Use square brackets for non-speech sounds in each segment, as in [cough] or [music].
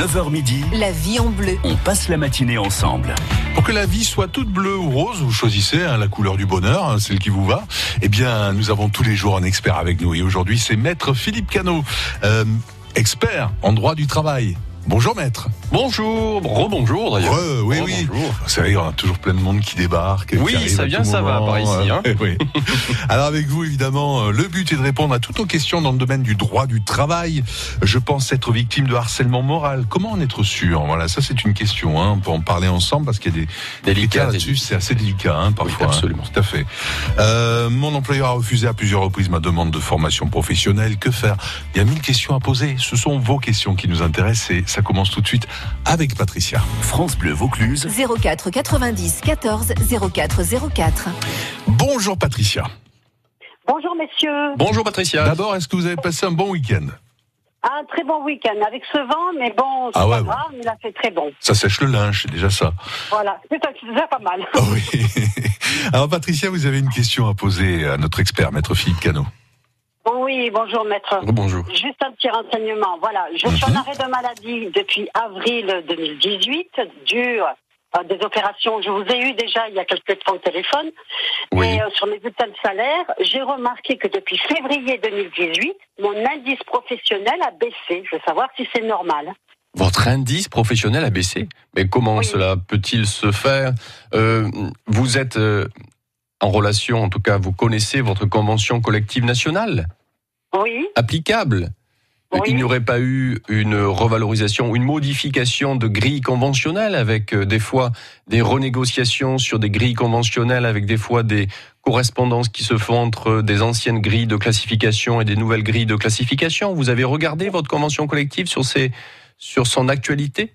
9h midi, La vie en bleu. on passe la matinée ensemble. Pour que la vie soit toute bleue ou rose, vous choisissez hein, la couleur du bonheur, hein, celle qui vous va. Eh bien, nous avons tous les jours un expert avec nous. Et aujourd'hui, c'est Maître Philippe Cano, euh, expert en droit du travail. Bonjour Maître. Bonjour, rebonjour d'ailleurs. Re, oui, oui. Vous savez, on a toujours plein de monde qui débarque. Oui, qui ça vient, ça va par ici, hein. [laughs] oui. Alors avec vous, évidemment, euh, le but est de répondre à toutes nos questions dans le domaine du droit du travail. Je pense être victime de harcèlement moral. Comment en être sûr? Voilà, ça c'est une question. Hein. On peut en parler ensemble parce qu'il y a des Délicat, critères là-dessus. C'est assez délicat, hein, parfois. Oui, absolument. Tout à fait. Euh, mon employeur a refusé à plusieurs reprises ma demande de formation professionnelle. Que faire? Il y a mille questions à poser. Ce sont vos questions qui nous intéressent et ça commence tout de suite avec Patricia. France Bleu Vaucluse, 04 90 14 04 04. Bonjour Patricia. Bonjour messieurs. Bonjour Patricia. D'abord, est-ce que vous avez passé un bon week-end? Un très bon week-end avec ce vent, mais bon, c'est Ah ouais, pas bon. grave, il a fait très bon. Ça sèche le linge, c'est déjà ça. Voilà, c'est c'est déjà pas mal. Ah oui. [laughs] Alors Patricia, vous avez une question à poser à notre expert, maître Philippe Cano. Oui, bonjour maître. Bonjour. Juste un petit renseignement. Voilà, je suis en arrêt de maladie depuis avril 2018, dû à des opérations. Je vous ai eu déjà il y a quelques temps au téléphone. Oui. Et euh, sur mes bulletins de salaire, j'ai remarqué que depuis février 2018, mon indice professionnel a baissé. Je veux savoir si c'est normal. Votre indice professionnel a baissé. Mais comment Oui. cela peut-il se faire? Euh, Vous êtes euh, en relation, en tout cas, vous connaissez votre convention collective nationale? Oui, applicable. Euh, Oui. Il n'y aurait pas eu une revalorisation, une modification de grilles conventionnelles avec euh, des fois des renégociations sur des grilles conventionnelles avec des fois des correspondances qui se font entre des anciennes grilles de classification et des nouvelles grilles de classification. Vous avez regardé votre convention collective sur ces sur son actualité?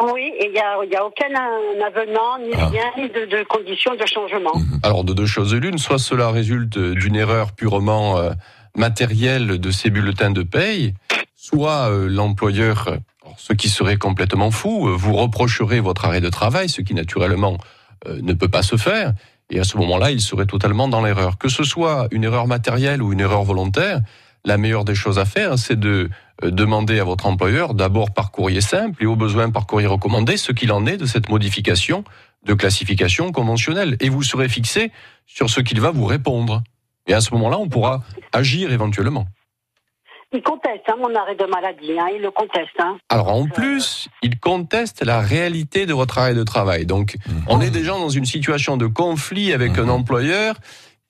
Oui, et il n'y a, y a aucun euh, avenant, ni Ah. rien, ni de, de conditions de changement. Alors de deux choses l'une, soit cela résulte d'une erreur purement euh, matérielle de ces bulletins de paye, soit euh, l'employeur, ce qui serait complètement fou, euh, vous reprocherait votre arrêt de travail, ce qui naturellement euh, ne peut pas se faire, et à ce moment-là, il serait totalement dans l'erreur. Que ce soit une erreur matérielle ou une erreur volontaire, la meilleure des choses à faire, c'est de demander à votre employeur, d'abord par courrier simple et au besoin par courrier recommandé, ce qu'il en est de cette modification de classification conventionnelle. Et vous serez fixé sur ce qu'il va vous répondre. Et à ce moment-là, on pourra agir éventuellement. Il conteste hein, mon arrêt de maladie, hein, il le conteste. Hein. Alors en plus, il conteste la réalité de votre arrêt de travail. Donc on est déjà dans une situation de conflit avec un employeur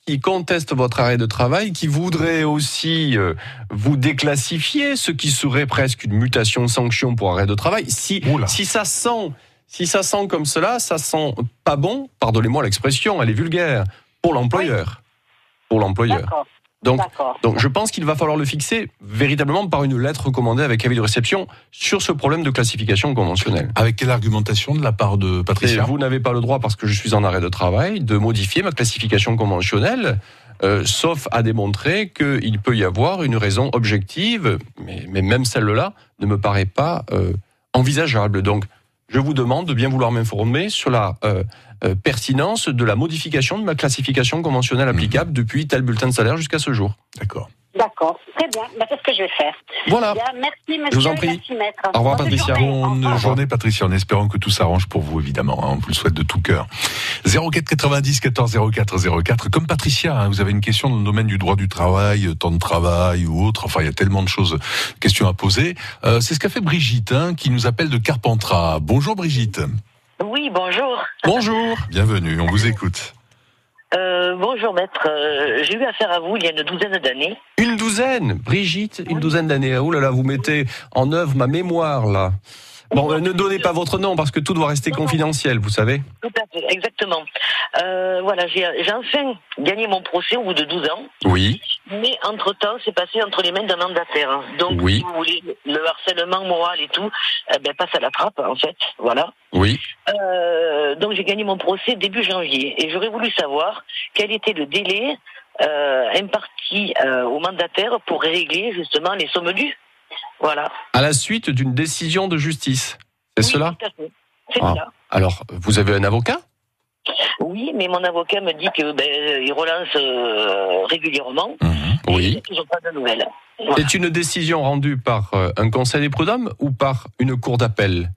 qui conteste votre arrêt de travail, qui voudrait aussi euh, vous déclassifier, ce qui serait presque une mutation de sanction pour arrêt de travail. Si, Oula. si ça sent, si ça sent comme cela, ça sent pas bon. Pardonnez-moi l'expression, elle est vulgaire pour l'employeur. Pour l'employeur. Donc donc je pense qu'il va falloir le fixer véritablement par une lettre recommandée avec avis de réception sur ce problème de classification conventionnelle. Avec quelle argumentation de la part de Et Patricia vous n'avez pas le droit, parce que je suis en arrêt de travail, de modifier ma classification conventionnelle, euh, sauf à démontrer qu'il peut y avoir une raison objective, mais, mais même celle-là ne me paraît pas euh, envisageable. Donc je vous demande de bien vouloir m'informer sur la euh, euh, pertinence de la modification de ma classification conventionnelle applicable depuis tel bulletin de salaire jusqu'à ce jour. D'accord. D'accord, très bien, Ben, c'est ce que je vais faire. Voilà. Bien, merci monsieur, Je vous en prie. Au revoir, Bonne Patricia. Bonne journée Patricia, en espérant que tout s'arrange pour vous évidemment, hein, on vous le souhaite de tout cœur. 04 90 14 04 04, comme Patricia, hein, vous avez une question dans le domaine du droit du travail, euh, temps de travail ou autre, enfin il y a tellement de choses, questions à poser. Euh, C'est ce qu'a fait Brigitte, hein, qui nous appelle de Carpentras. Bonjour Brigitte, Oui, bonjour. Bonjour. bienvenue, on vous écoute. Euh, bonjour maître. Euh, J'ai eu affaire à vous il y a une douzaine d'années. Une douzaine, Brigitte, une douzaine d'années. Oh là là, vous mettez en œuvre ma mémoire là. Bon, euh, ne donnez pas votre nom parce que tout doit rester confidentiel, vous savez. Tout à fait, exactement. Euh, voilà, j'ai j'ai enfin gagné mon procès au bout de 12 ans, Oui, mais entre-temps, c'est passé entre les mains d'un mandataire. Donc, Oui. si vous voulez, le harcèlement moral et tout, eh ben, passe à la trappe, en fait. Voilà. oui. Euh, donc, j'ai gagné mon procès début janvier. Et j'aurais voulu savoir quel était le délai euh, imparti euh, au mandataire pour régler, justement, les sommes dues. Voilà. À la suite d'une décision de justice. C'est Oui, cela tout à fait. C'est Ah. ça. Alors, vous avez un avocat Oui, mais mon avocat me dit que ben, il relance euh, régulièrement. Mhm. Oui. N'ont pas de nouvelles. Voilà. C'est une décision rendue par euh, un conseil des prud'hommes ou par une cour d'appel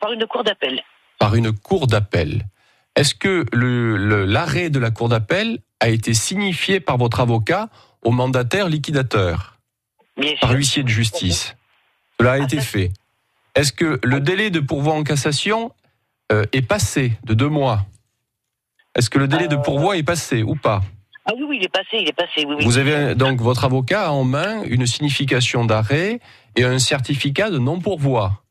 par une cour d'appel. Par une cour d'appel. Est-ce que le- le- l'arrêt de la cour d'appel a été signifié par votre avocat au mandataire liquidateur, Bien sûr. par huissier de justice Cela a été fait. Est-ce que le délai de pourvoi en cassation euh, est passé de deux mois? Est-ce que le délai de pourvoi est passé ou pas? Ah oui, oui, il est passé, il est passé, oui, oui. Vous avez donc votre avocat a en main une signification d'arrêt et un certificat de non-pourvoi.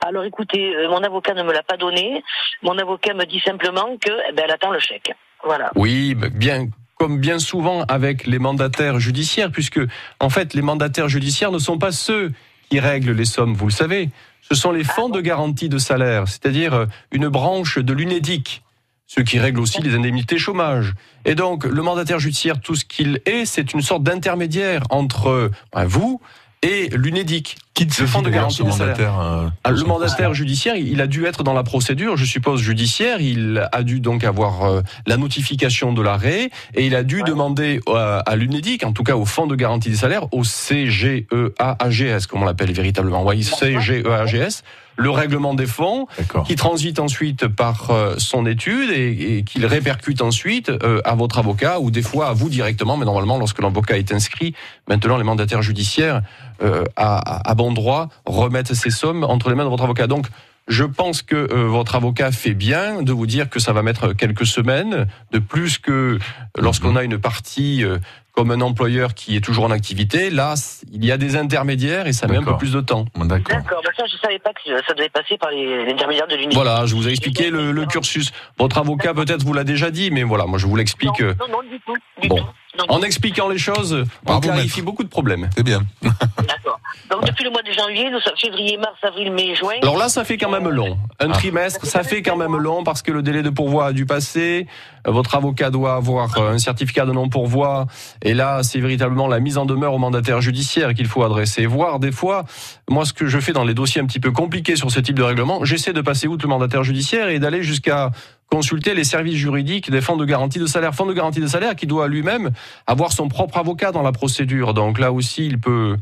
Alors écoutez, euh, mon avocat ne me l'a pas donné. Mon avocat me dit simplement que, eh ben, elle attend le chèque. Voilà. Oui, bien comme bien souvent avec les mandataires judiciaires, puisque en fait les mandataires judiciaires ne sont pas ceux qui règlent les sommes, vous le savez. Ce sont les fonds de garantie de salaire, c'est-à-dire euh, une branche de l'UNEDIC, ceux qui règlent aussi les indemnités chômage. Et donc le mandataire judiciaire, tout ce qu'il est, c'est une sorte d'intermédiaire entre euh, ben, vous et l'UNEDIC. Qui Le fonds de garantie des salaires. mandataire euh, Ah, Le mandataire judiciaire, il a dû être dans la procédure, je suppose judiciaire. Il a dû donc avoir euh, la notification de l'arrêt et il a dû demander euh, à l'UNEDIC, en tout cas au Fonds de garantie des salaires, au CGEAGS, comme on l'appelle véritablement, oui, CGEAGS, le règlement des fonds qui transite ensuite par euh, son étude et, et qu'il répercute ensuite euh, à votre avocat ou des fois à vous directement, mais normalement lorsque l'avocat est inscrit, maintenant les mandataires judiciaires euh, à, à bon droit remettent ces sommes entre les mains de votre avocat. Donc je pense que euh, votre avocat fait bien de vous dire que ça va mettre quelques semaines de plus que lorsqu'on a une partie euh, comme un employeur qui est toujours en activité. Là, il y a des intermédiaires et ça met un peu plus de temps. D'accord. D'accord, ça, je savais pas que ça devait passer par les l'intermédiaire de l'unité. Voilà, je vous ai expliqué le, le cursus. Votre avocat peut-être vous l'a déjà dit, mais voilà, moi je vous l'explique. euh, Non, non, non, du tout. Du Bon. tout. En expliquant les choses, on clarifie maître. beaucoup de problèmes. C'est bien. D'accord. Donc depuis le mois de janvier, nous sommes février, mars, avril, mai, juin. Alors là, ça fait quand même long. Un Ah. trimestre, ça fait quand même long parce que le délai de pourvoi a dû passer. Euh, Votre avocat doit avoir euh, un certificat de non-pourvoi. Et là, c'est véritablement la mise en demeure au mandataire judiciaire qu'il faut adresser. Voire des fois, moi, ce que je fais dans les dossiers un petit peu compliqués sur ce type de règlement, j'essaie de passer outre le mandataire judiciaire et d'aller jusqu'à consulter les services juridiques des fonds de garantie de salaire. Fonds de garantie de salaire qui doit lui-même avoir son propre avocat dans la procédure. Donc là aussi, il peut,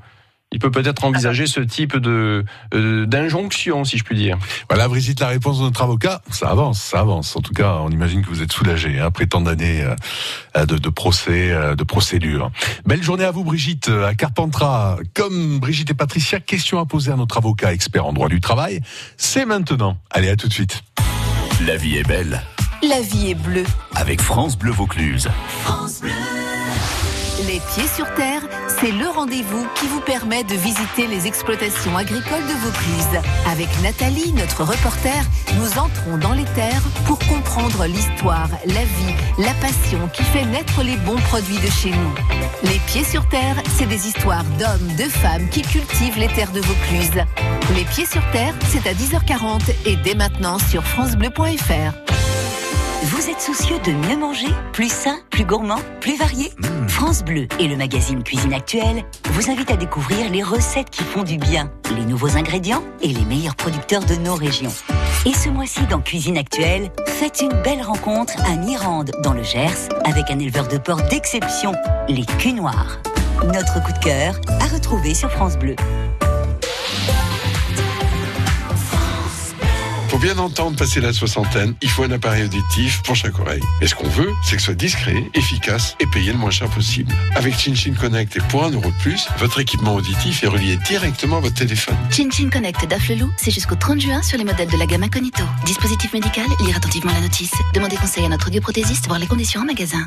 il peut peut-être envisager ce type de euh, d'injonction, si je puis dire. Voilà, Brigitte, la réponse de notre avocat, ça avance, ça avance. En tout cas, on imagine que vous êtes soulagé hein, après tant d'années euh, de, de procès, euh, de procédures. Belle journée à vous, Brigitte, à Carpentras. Comme Brigitte et Patricia, question à poser à notre avocat expert en droit du travail. C'est maintenant. Allez, à tout de suite. La vie est belle La vie est bleue. avec France Bleu Vaucluse. Les pieds sur terre, c'est le rendez-vous qui vous permet de visiter les exploitations agricoles de Vaucluse. Avec Nathalie, notre reporter, nous entrons dans les terres pour comprendre l'histoire, la vie, la passion qui fait naître les bons produits de chez nous. Les pieds sur terre, c'est des histoires d'hommes, de femmes qui cultivent les terres de Vaucluse. Les pieds sur terre, c'est à 10h40 et dès maintenant sur francebleu.fr. Vous êtes soucieux de mieux manger Plus sain, plus gourmand, plus varié France Bleu et le magazine Cuisine Actuelle vous invitent à découvrir les recettes qui font du bien, les nouveaux ingrédients et les meilleurs producteurs de nos régions. Et ce mois-ci dans Cuisine Actuelle, faites une belle rencontre à Mirande, dans le Gers, avec un éleveur de porc d'exception, les culs noirs. Notre coup de cœur à retrouver sur France Bleu. Pour bien entendre passer la soixantaine, il faut un appareil auditif pour chaque oreille. Mais ce qu'on veut, c'est que ce soit discret, efficace et payé le moins cher possible. Avec ChinChin Connect et pour un euro plus, votre équipement auditif est relié directement à votre téléphone. ChinChin Connect d'Afflelou, c'est jusqu'au 30 juin sur les modèles de la gamme Incognito. Dispositif médical, lire attentivement la notice. Demandez conseil à notre audioprothésiste, voir les conditions en magasin.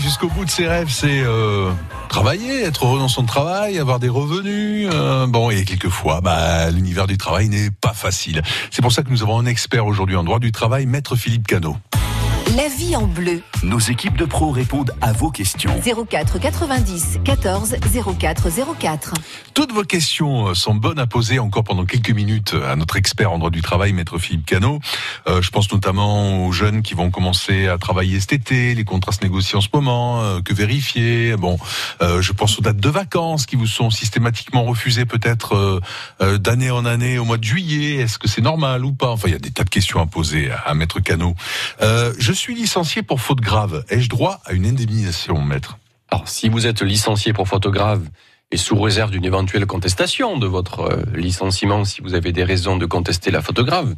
Jusqu'au bout de ses rêves, c'est euh, travailler, être heureux dans son travail, avoir des revenus. euh, bon, et quelquefois, bah, l'univers du travail n'est pas facile. C'est pour ça que nous avons un expert aujourd'hui en droit du travail, Maître Philippe Cano. La vie en bleu. Nos équipes de pros répondent à vos questions. 04 90 14 04 04. Toutes vos questions euh, sont bonnes à poser encore pendant quelques minutes à notre expert en droit du travail, Maître Philippe Cano. Euh, je pense notamment aux jeunes qui vont commencer à travailler cet été, les contrats se négocient en ce moment, euh, que vérifier. Bon, euh, je pense aux dates de vacances qui vous sont systématiquement refusées peut-être euh, euh, d'année en année au mois de juillet. Est-ce que c'est normal ou pas? Enfin, il y a des tas de questions à poser à, à Maître Cano. Euh, je suis licencié pour faute grave. Ai-je droit à une indemnisation, Maître? Alors, si vous êtes licencié pour faute grave et sous réserve d'une éventuelle contestation de votre euh, licenciement, si vous avez des raisons de contester la faute grave,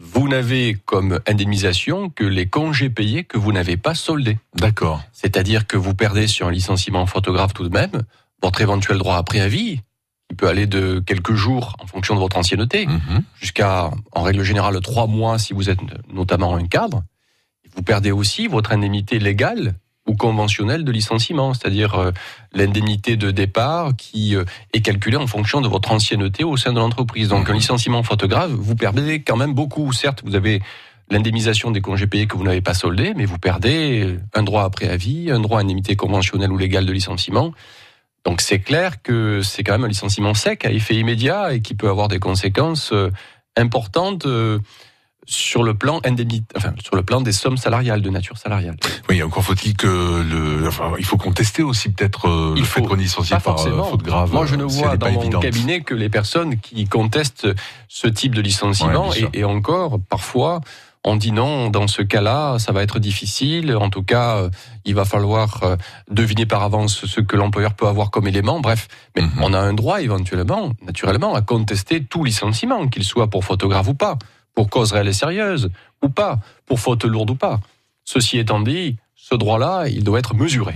vous n'avez comme indemnisation que les congés payés que vous n'avez pas soldés. D'accord. C'est-à-dire que vous perdez sur un licenciement grave tout de même votre éventuel droit à préavis, qui peut aller de quelques jours en fonction de votre ancienneté, Mhm. jusqu'à, en règle générale, trois mois si vous êtes notamment un cadre. Vous perdez aussi votre indemnité légale ou conventionnelle de licenciement, c'est-à-dire euh, l'indemnité de départ qui euh, est calculée en fonction de votre ancienneté au sein de l'entreprise. Donc un licenciement faute grave, vous perdez quand même beaucoup. Certes, vous avez l'indemnisation des congés payés que vous n'avez pas soldés, mais vous perdez un droit à préavis, un droit à indemnité conventionnelle ou légale de licenciement. Donc c'est clair que c'est quand même un licenciement sec à effet immédiat et qui peut avoir des conséquences euh, importantes sur le plan indemnité, enfin sur le plan des sommes salariales de nature salariale. Oui, encore faut-il que le, enfin, il faut contester aussi peut-être euh, Il le fait faut- qu'on est licencié Pas par euh, forcément. faute grave. Moi, je ne euh, vois dans mon évidente. cabinet que les personnes qui contestent ce type de licenciement Ouais, et, et encore parfois. On dit non, dans ce cas-là, ça va être difficile. En tout cas, euh, il va falloir deviner par avance ce que l'employeur peut avoir comme élément. Bref, mais Mhm. on a un droit éventuellement, naturellement, à contester tout licenciement, qu'il soit pour grave ou pas, pour cause réelle et sérieuse ou pas, pour faute lourde ou pas. Ceci étant dit, ce droit-là, il doit être mesuré.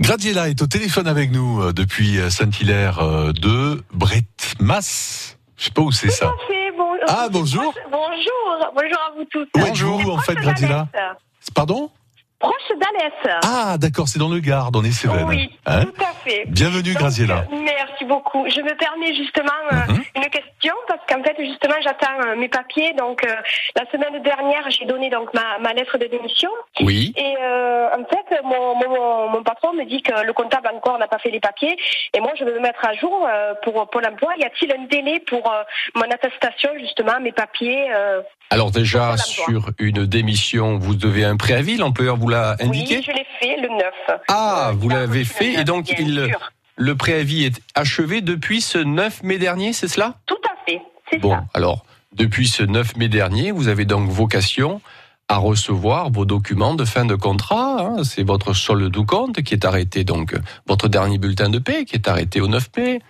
Gradiela est au téléphone avec nous euh, depuis euh, Saint-Hilaire euh, de Bretmas. Je sais pas où c'est ça. Bon- Ah, bonjour. Bonjour, bonjour à vous tous. Où êtes-vous en fait, Gradiela Pardon? Proche d'Alès. Ah, d'accord, c'est dans le Gard, on est Cévennes. Oui, Hein? tout à fait. Bienvenue, Donc, Graziella. euh, Merci beaucoup. Je me permets justement euh, Mhm. une question parce qu'en fait justement j'attends euh, mes papiers. Donc euh, la semaine dernière j'ai donné donc ma, ma lettre de démission Oui. et en fait mon, mon, mon patron me dit que le comptable encore n'a pas fait les papiers et moi je veux me mettre à jour pour Pôle Emploi. Y a-t-il un délai pour mon attestation justement mes papiers Alors déjà, sur une démission, vous devez un préavis, l'employeur vous l'a indiqué? Oui, je l'ai fait le 9. Ah, vous l'avez fait et donc il, le préavis est achevé depuis ce 9 mai dernier, c'est cela? Tout à fait, c'est Bon, ça. alors, depuis ce 9 mai dernier, vous avez donc vocation à recevoir vos documents de fin de contrat. hein. C'est votre solde de compte qui est arrêté, donc votre dernier bulletin de paie qui est arrêté au 9 mai,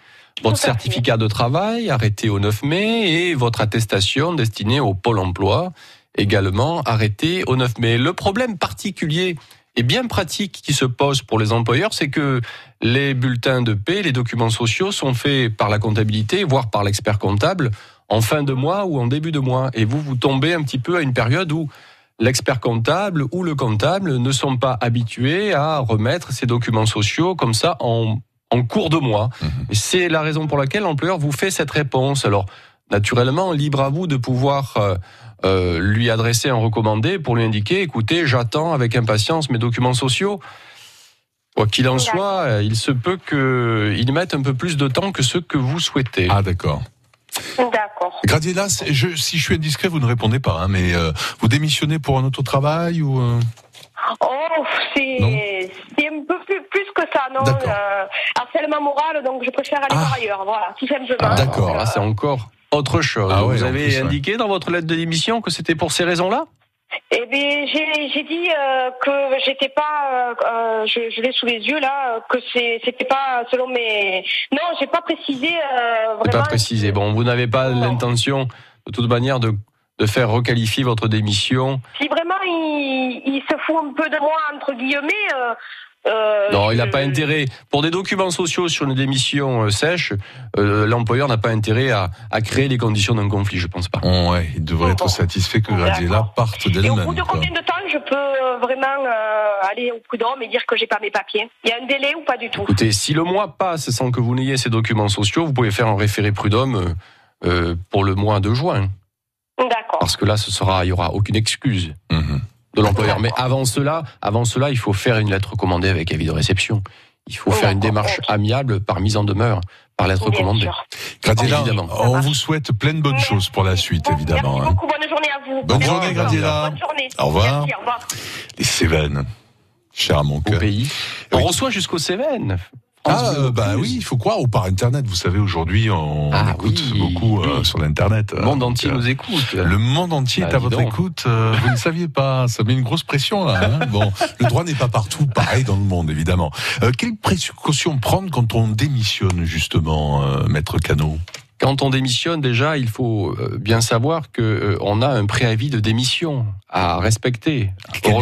votre certificat de travail arrêté au 9 mai et votre attestation destinée au Pôle emploi également arrêté au 9 mai. Le problème particulier et bien pratique qui se pose pour les employeurs, c'est que les bulletins de paie, les documents sociaux sont faits par la comptabilité, voire par l'expert comptable, en fin de mois ou en début de mois. Et vous, vous tombez un petit peu à une période où l'expert comptable ou le comptable ne sont pas habitués à remettre ces documents sociaux comme ça en, en cours de mois. Et c'est la raison pour laquelle l'employeur vous fait cette réponse. Alors, naturellement, libre à vous de pouvoir euh, euh, lui adresser un recommandé pour lui indiquer, écoutez, j'attends avec impatience mes documents sociaux. Quoi qu'il en soit, euh, il se peut qu'ils mettent un peu plus de temps que ce que vous souhaitez. Ah, d'accord. D'accord. Gradiela, je, si je suis indiscret, vous ne répondez pas, hein, mais euh, vous démissionnez pour un autre travail ou euh, Oh, c'est un peu plus, plus que ça, non D'accord. euh, Harcèlement moral, donc je préfère aller Ah. voir ailleurs, voilà, tout simplement. Ah, d'accord. Là, c'est encore autre chose. Ah ouais, vous avez plus, ouais. indiqué dans votre lettre de démission que c'était pour ces raisons-là Eh bien, j'ai dit euh, que j'étais pas, euh, euh, je, je l'ai sous les yeux là, euh, que c'est- c'était pas selon mes. Non, j'ai pas précisé euh, vraiment. pas précisé. Bon, vous n'avez pas l'intention, de toute manière, de, de faire requalifier votre démission. Si vraiment il, il se fout un peu de moi entre guillemets, euh, Non, il n'a pas intérêt. Pour des documents sociaux sur une démission euh, sèche, euh, l'employeur n'a pas intérêt à, à créer les conditions d'un conflit, je pense pas. Oh, ouais, il devrait être satisfait que Graziella parte Et au bout d'elle-même. de quoi. combien de temps je peux vraiment euh, aller au prud'homme et dire que j'ai pas mes papiers? Il y a un délai ou pas du tout? Écoutez, si le mois passe sans que vous n'ayez ces documents sociaux, vous pouvez faire un référé prud'homme pour le mois de juin. D'accord. Parce que là, ce sera, il y aura aucune excuse Mhm. De l'employeur. Mais avant cela, avant cela, il faut faire une lettre commandée avec avis de réception. Il faut faire une démarche amiable par mise en demeure, par lettre Bien commandée. Évidemment. on vous souhaite plein de bonnes choses pour la suite, évidemment. Merci hein. beaucoup, bonne journée à vous. Bonne journée, Graziella. Bonne journée. Au revoir. Merci, au revoir. Les Cévennes, cher à mon Au cœur. pays. On reçoit jusqu'au Cévennes. Ah, Bleu euh, bah oui, il faut croire, ou par Internet. Vous savez, aujourd'hui, on Ah écoute oui. beaucoup euh, sur l'Internet. Le monde Donc, entier euh, nous écoute. Le monde entier Bah, est à dis votre donc. écoute. euh, vous ne saviez pas. Ça met une grosse pression là. hein. [laughs] bon, le droit n'est pas partout pareil dans le monde, évidemment. Euh, quelles précautions prendre quand on démissionne justement, euh, maître Cano? Quand on démissionne, déjà, il faut euh, bien savoir que euh, on a un préavis de démission à respecter. Quelle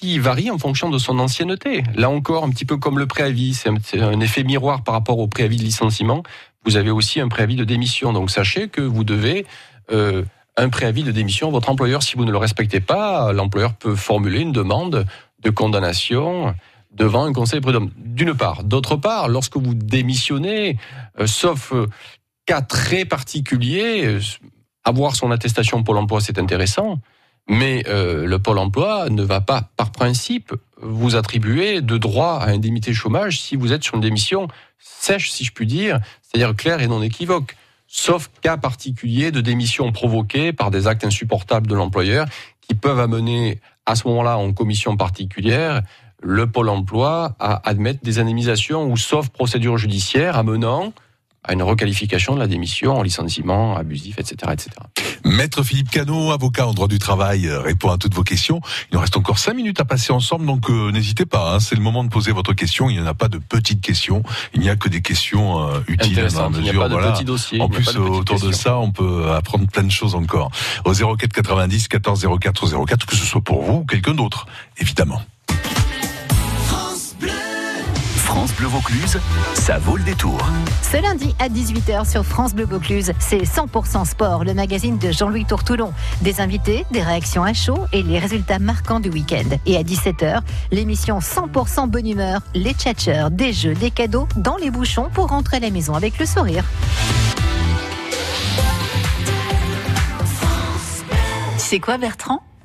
qui varie en fonction de son ancienneté. Là encore, un petit peu comme le préavis, c'est un, effet miroir par rapport au préavis de licenciement. Vous avez aussi un préavis de démission. Donc sachez que vous devez euh, un préavis de démission à votre employeur. Si vous ne le respectez pas, l'employeur peut formuler une demande de condamnation devant un conseil prud'homme. D'une part. D'autre part, lorsque vous démissionnez, euh, sauf euh, cas très particulier, avoir son attestation Pôle emploi, c'est intéressant. Mais euh, le Pôle emploi ne va pas, par principe, vous attribuer de droit à indemnité chômage si vous êtes sur une démission sèche, si je puis dire, c'est-à-dire claire et non équivoque. Sauf cas particulier de démission provoquée par des actes insupportables de l'employeur qui peuvent amener à ce moment-là en commission particulière le Pôle emploi à admettre des indemnisations ou sauf procédure judiciaire amenant à une requalification de la démission en licenciement abusif, etc. etc. Maître Philippe Cano, avocat en droit du travail, euh, répond à toutes vos questions. Il nous reste encore cinq minutes à passer ensemble, donc euh, n'hésitez pas. hein, c'est le moment de poser votre question. Il n'y en a pas de petites questions. Il n'y a que des questions euh, utiles dans la Intéressant. Il n'y a mesure. pas de voilà. petits dossiers. En plus, de autour de ça, on peut apprendre plein de choses encore. Au 04 90 14 04 04, que ce soit pour vous ou quelqu'un d'autre, évidemment. France Bleu Vaucluse, ça vaut le détour. Ce lundi à 18h sur France Bleu Vaucluse, c'est 100% sport, le magazine de Jean-Louis Tourtoulon. Des invités, des réactions à chaud et les résultats marquants du week-end. Et à 17h, l'émission 100% bonne humeur, les tchatcheurs, des jeux, des cadeaux dans les bouchons pour rentrer à la maison avec le sourire. Tu sais quoi, Bertrand?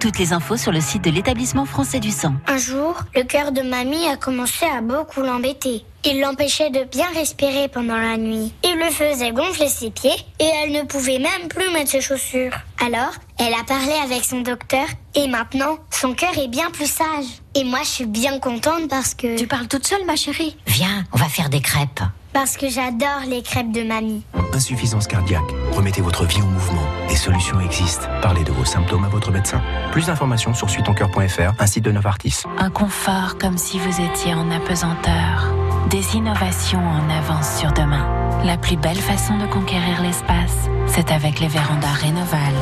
Toutes les infos sur le site de l'établissement français du sang. Un jour, le cœur de mamie a commencé à beaucoup l'embêter. Il l'empêchait de bien respirer pendant la nuit. Il le faisait gonfler ses pieds et elle ne pouvait même plus mettre ses chaussures. Alors, elle a parlé avec son docteur et maintenant, son cœur est bien plus sage. Et moi, je suis bien contente parce que... Tu parles toute seule, ma chérie Viens, on va faire des crêpes. Parce que j'adore les crêpes de mamie. Insuffisance cardiaque. Remettez votre vie en mouvement. Des solutions existent. Parlez de vos symptômes à votre médecin. Plus d'informations sur suitoncoeur.fr, un site de Novartis. Un confort comme si vous étiez en apesanteur. Des innovations en avance sur demain. La plus belle façon de conquérir l'espace, c'est avec les vérandas Rénoval.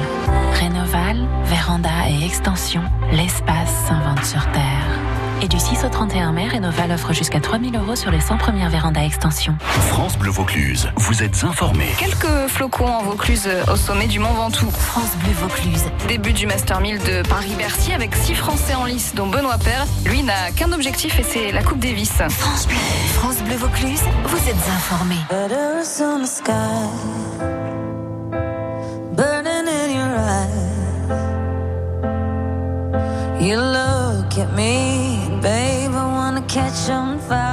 Rénoval, véranda et extension, l'espace s'invente sur Terre. Et du 6 au 31 mai, Rénoval offre jusqu'à 3000 euros sur les 100 premières vérandas extension. France Bleu Vaucluse, vous êtes informés. Quelques flocons en Vaucluse euh, au sommet du Mont Ventoux. France Bleu Vaucluse. Début du Master 1000 de Paris-Bercy avec six Français en lice, dont Benoît Père. Lui n'a qu'un objectif et c'est la Coupe Davis. France Bleu. France Bleu Vaucluse, vous êtes informés. ocean fire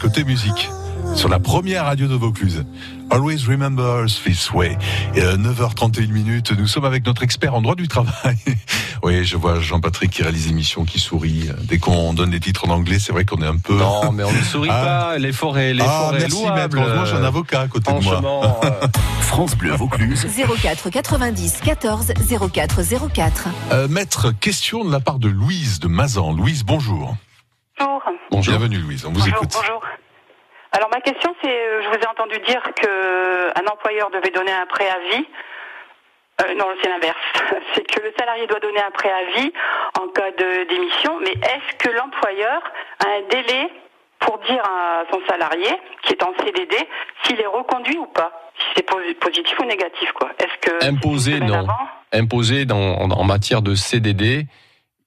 côté musique, sur la première radio de Vaucluse. Always remember us this way. Et à 9h31 minutes, nous sommes avec notre expert en droit du travail. [laughs] oui, je vois Jean-Patrick qui réalise l'émission, qui sourit. Dès qu'on donne des titres en anglais, c'est vrai qu'on est un peu... Non, mais on ne sourit Ah. pas. L'effort est, Ah, l'effort est merci, louable. maître. Heureusement, j'ai un avocat à côté de moi. Franchement, [laughs] euh, France Bleu Vaucluse. 04 90 14 04 04. Euh, maître, question de la part de Louise de Mazan. Louise, bonjour. Bonjour. Bonjour. Bienvenue Louise, on vous bonjour, écoute. bonjour. Alors ma question c'est, euh, je vous ai entendu dire que un employeur devait donner un préavis. Euh, non, c'est l'inverse. [laughs] C'est que le salarié doit donner un préavis en cas de démission. Mais est-ce que l'employeur a un délai pour dire à son salarié qui est en CDD s'il est reconduit ou pas, si c'est posi- positif ou négatif quoi Est-ce que imposé, non. Imposé dans, en, en matière de CDD,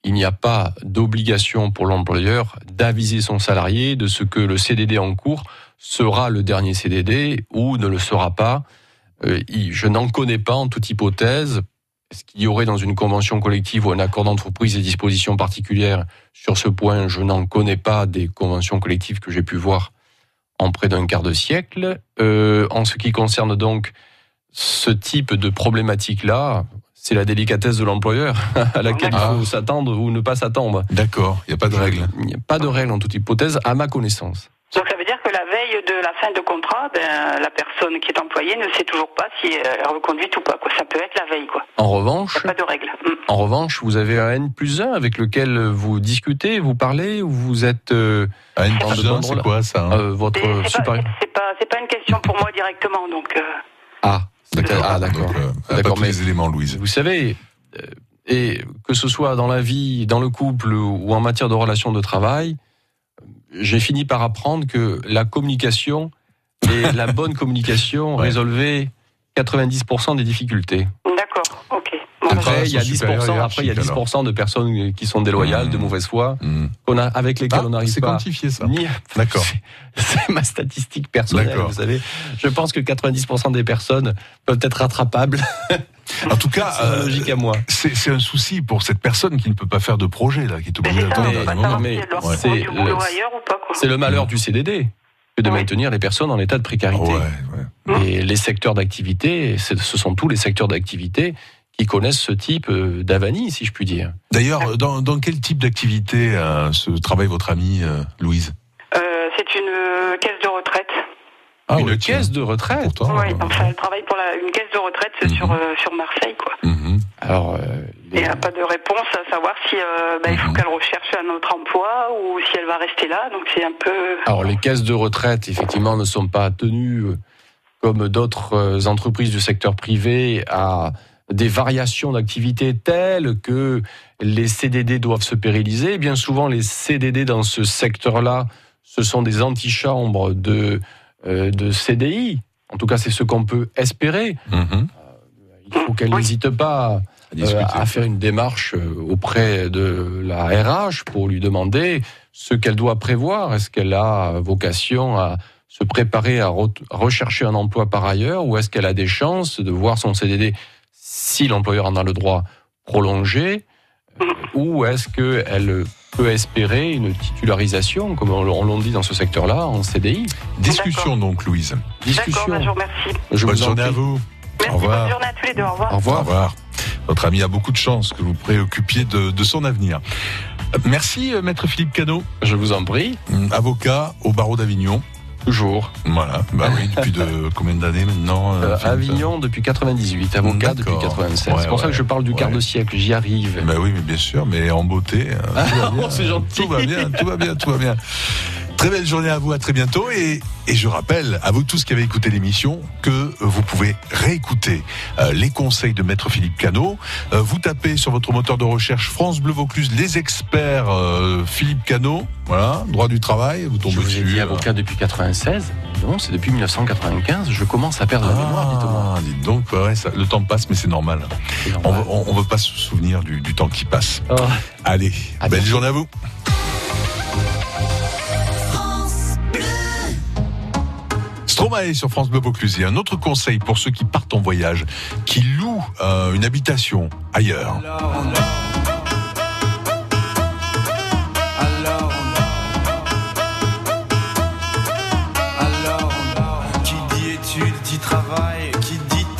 il n'y a pas d'obligation pour l'employeur d'aviser son salarié de ce que le CDD en cours sera le dernier CDD ou ne le sera pas. Euh, je n'en connais pas en toute hypothèse. Est-ce qu'il y aurait dans une convention collective ou un accord d'entreprise des dispositions particulières sur ce point? Je n'en connais pas des conventions collectives que j'ai pu voir en près d'un quart de siècle. Euh, en ce qui concerne donc ce type de problématique-là, c'est la délicatesse de l'employeur [laughs] à laquelle il faut s'attendre ou ne pas s'attendre. D'accord, il n'y a pas de règle. Il n'y a pas de règle en toute hypothèse, à ma connaissance. Donc ça veut dire que la veille de la fin de contrat, ben, la personne qui est employée ne sait toujours pas si elle est reconduite ou pas. Quoi. Ça peut être la veille. Quoi. En revanche, Pas de règle. Mm. en revanche, vous avez un N plus 1 avec lequel vous discutez, vous parlez, ou vous êtes... Euh, un N plus de 1, bonnes c'est quoi ça hein Euh, Votre C'est pas, supérieur. c'est pas, c'est pas une question pour moi directement. Donc, euh, Ah. Ah, d'accord. Donc, euh, pas D'accord, tous mais les éléments, Louise. vous savez, euh, et que ce soit dans la vie, dans le couple ou en matière de relations de travail, j'ai fini par apprendre que la communication et la bonne [laughs] communication Ouais. résolvaient 90% des difficultés. Après, il y a son supérieur 10%, après, il y a hiérarchique, 10% de personnes qui sont déloyales, de mauvaise foi, qu'on a, avec lesquelles Ah, on n'arrive c'est pas. quantifié, ça. Ni... D'accord. [laughs] C'est ma statistique personnelle, vous savez. Je pense que 90% des personnes peuvent être rattrapables. [laughs] En tout cas, C'est euh, logique à moi. c'est c'est un souci pour cette personne qui ne peut pas faire de projet, là, qui est obligée d'attendre Mais- un moment. mais Ouais. c'est le, c'est le malheur du CDD que de maintenir les personnes en état de précarité. Et les secteurs d'activité, c'est- ce sont tous les secteurs d'activité qui connaissent ce type euh, d'avanie, si je puis dire. D'ailleurs, dans, dans quel type d'activité euh, se travaille votre amie euh, Louise? Euh, c'est une euh, caisse de retraite. Ah Une caisse de retraite? Oui, enfin, elle travaille pour la, une caisse de retraite c'est sur, euh, sur Marseille. Quoi. Alors, Et elle n'a pas de réponse à savoir si euh, bah, il faut qu'elle recherche un autre emploi ou si elle va rester là. Donc c'est un peu. Alors les caisses de retraite, effectivement, ne sont pas tenues, comme d'autres entreprises du secteur privé, à des variations d'activité telles que les CDD doivent se pérenniser. Bien souvent, les CDD dans ce secteur-là, ce sont des antichambres de, euh, de CDI. En tout cas, c'est ce qu'on peut espérer. Il faut qu'elle n'hésite pas euh, à faire une démarche euh, auprès de la RH pour lui demander ce qu'elle doit prévoir. Est-ce qu'elle a vocation à se préparer à re- rechercher un emploi par ailleurs ou est-ce qu'elle a des chances de voir son CDD, si l'employeur en a le droit, prolongé euh, ou est-ce qu'elle peut espérer une titularisation, comme on on l'a dit dans ce secteur-là, en CDI Discussion donc, Louise. D'accord, Discussion. bah, je vous remercie. Je Bonne vous en journée à vous. Merci, Au revoir. bonne journée à tous les deux. Au revoir. Au revoir. Votre ami a beaucoup de chance que vous préoccupiez de, de son avenir. Euh, Merci, euh, maître Philippe Cano. Je vous en prie. Avocat au barreau d'Avignon. Toujours. Voilà. Bah oui, depuis de [laughs] combien d'années maintenant euh, Euh, Avignon depuis 98, avocat depuis D'accord. 96. Ouais, c'est pour ça que je parle du quart de siècle, j'y arrive. Bah oui, mais bien sûr, mais en beauté. euh, [laughs] tout va bien. c'est gentil. Tout va bien, tout va bien, tout va bien. Très belle journée à vous, à très bientôt. Et, et je rappelle à vous tous qui avez écouté l'émission que vous pouvez réécouter euh, les conseils de Maître Philippe Cano. Euh, vous tapez sur votre moteur de recherche France Bleu Vaucluse, les experts euh, Philippe Cano, voilà, droit du travail, vous tombez Je vous ai dessus. dit avocat depuis 96. Non, c'est depuis 1995. Je commence à perdre la mémoire, dites-moi. Ah, dites donc, ouais, ça- le temps passe, mais c'est normal. On on veut pas se souvenir du, du temps qui passe. Oh. Allez, belle journée à vous. Stromae sur France Bleu Vaucluse. Un autre conseil pour ceux qui partent en voyage, qui louent euh, une habitation ailleurs.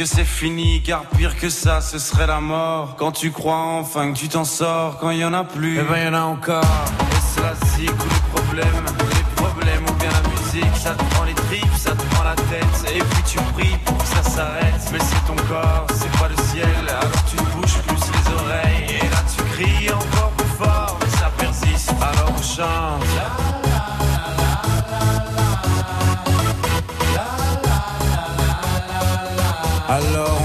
Que c'est fini, car pire que ça, ce serait la mort. Quand tu crois enfin que tu t'en sors, quand il y en a plus, eh ben y en a encore. Et c'est tous les problèmes, les problèmes ou bien la musique, ça te prend les tripes, ça te prend la tête. Et puis tu pries pour que ça s'arrête, mais c'est ton corps,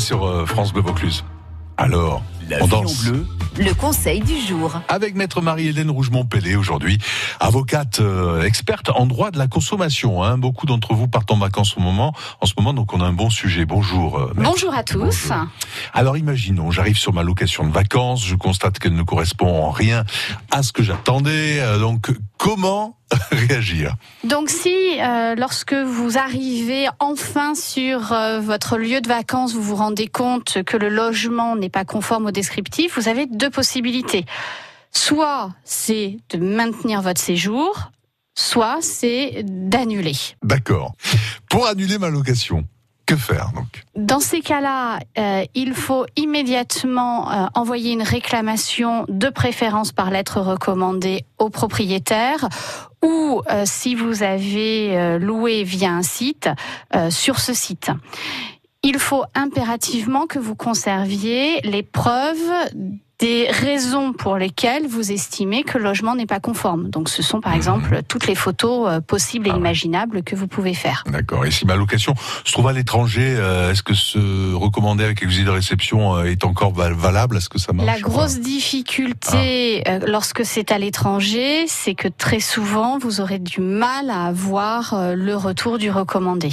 Sur euh, France Bleu Vaucluse. Alors, La on danse. bleu. Le conseil du jour. Avec maître Marie-Hélène Rougemont-Pellé aujourd'hui, avocate euh, experte en droit de la consommation. Hein. Beaucoup d'entre vous partent en vacances au moment, en ce moment, donc on a un bon sujet. Bonjour. euh, maître. Bonjour à tous. Alors imaginons, j'arrive sur ma location de vacances, je constate qu'elle ne correspond en rien à ce que j'attendais. euh, Donc comment [laughs] réagir Donc si euh, lorsque vous arrivez enfin sur euh, votre lieu de vacances, vous vous rendez compte que le logement n'est pas conforme au descriptif, vous avez deux possibilités. Soit c'est de maintenir votre séjour, soit c'est d'annuler. D'accord. Pour annuler ma location, que faire donc Dans ces cas-là, euh, il faut immédiatement euh, envoyer une réclamation de préférence par lettre recommandée au propriétaire ou euh, si vous avez euh, loué via un site, euh, sur ce site. Il faut impérativement que vous conserviez les preuves des raisons pour lesquelles vous estimez que le logement n'est pas conforme. Donc ce sont par exemple toutes les photos euh, possibles et imaginables que vous pouvez faire. D'accord. Et si ma location se trouve à l'étranger, euh, est-ce que ce recommandé avec accusé de réception euh, est encore val- valable? Est-ce que ça marche La grosse difficulté euh, lorsque c'est à l'étranger, c'est que très souvent, vous aurez du mal à avoir le retour du recommandé.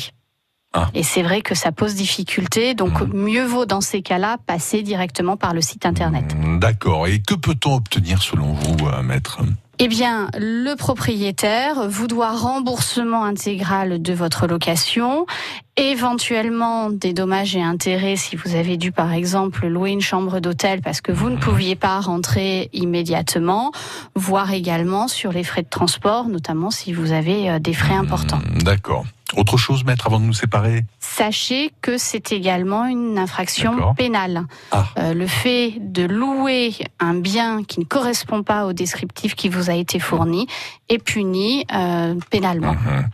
Et c'est vrai que ça pose difficulté, donc mieux vaut dans ces cas-là passer directement par le site internet. D'accord. Et que peut-on obtenir selon vous, euh, maître Eh bien, le propriétaire vous doit remboursement intégral de votre location, éventuellement des dommages et intérêts si vous avez dû par exemple louer une chambre d'hôtel parce que vous ne pouviez pas rentrer immédiatement, voire également sur les frais de transport, notamment si vous avez euh, des frais importants. D'accord. Autre chose, maître, avant de nous séparer Sachez que c'est également une infraction pénale. Ah. Euh, le fait de louer un bien qui ne correspond pas au descriptif qui vous a été fourni est puni euh, pénalement. Mhm.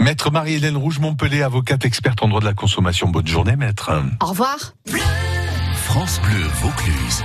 Maître Marie-Hélène Rouge-Montpellier, avocate experte en droit de la consommation. Bonne journée, maître. Au revoir. France Bleu Vaucluse.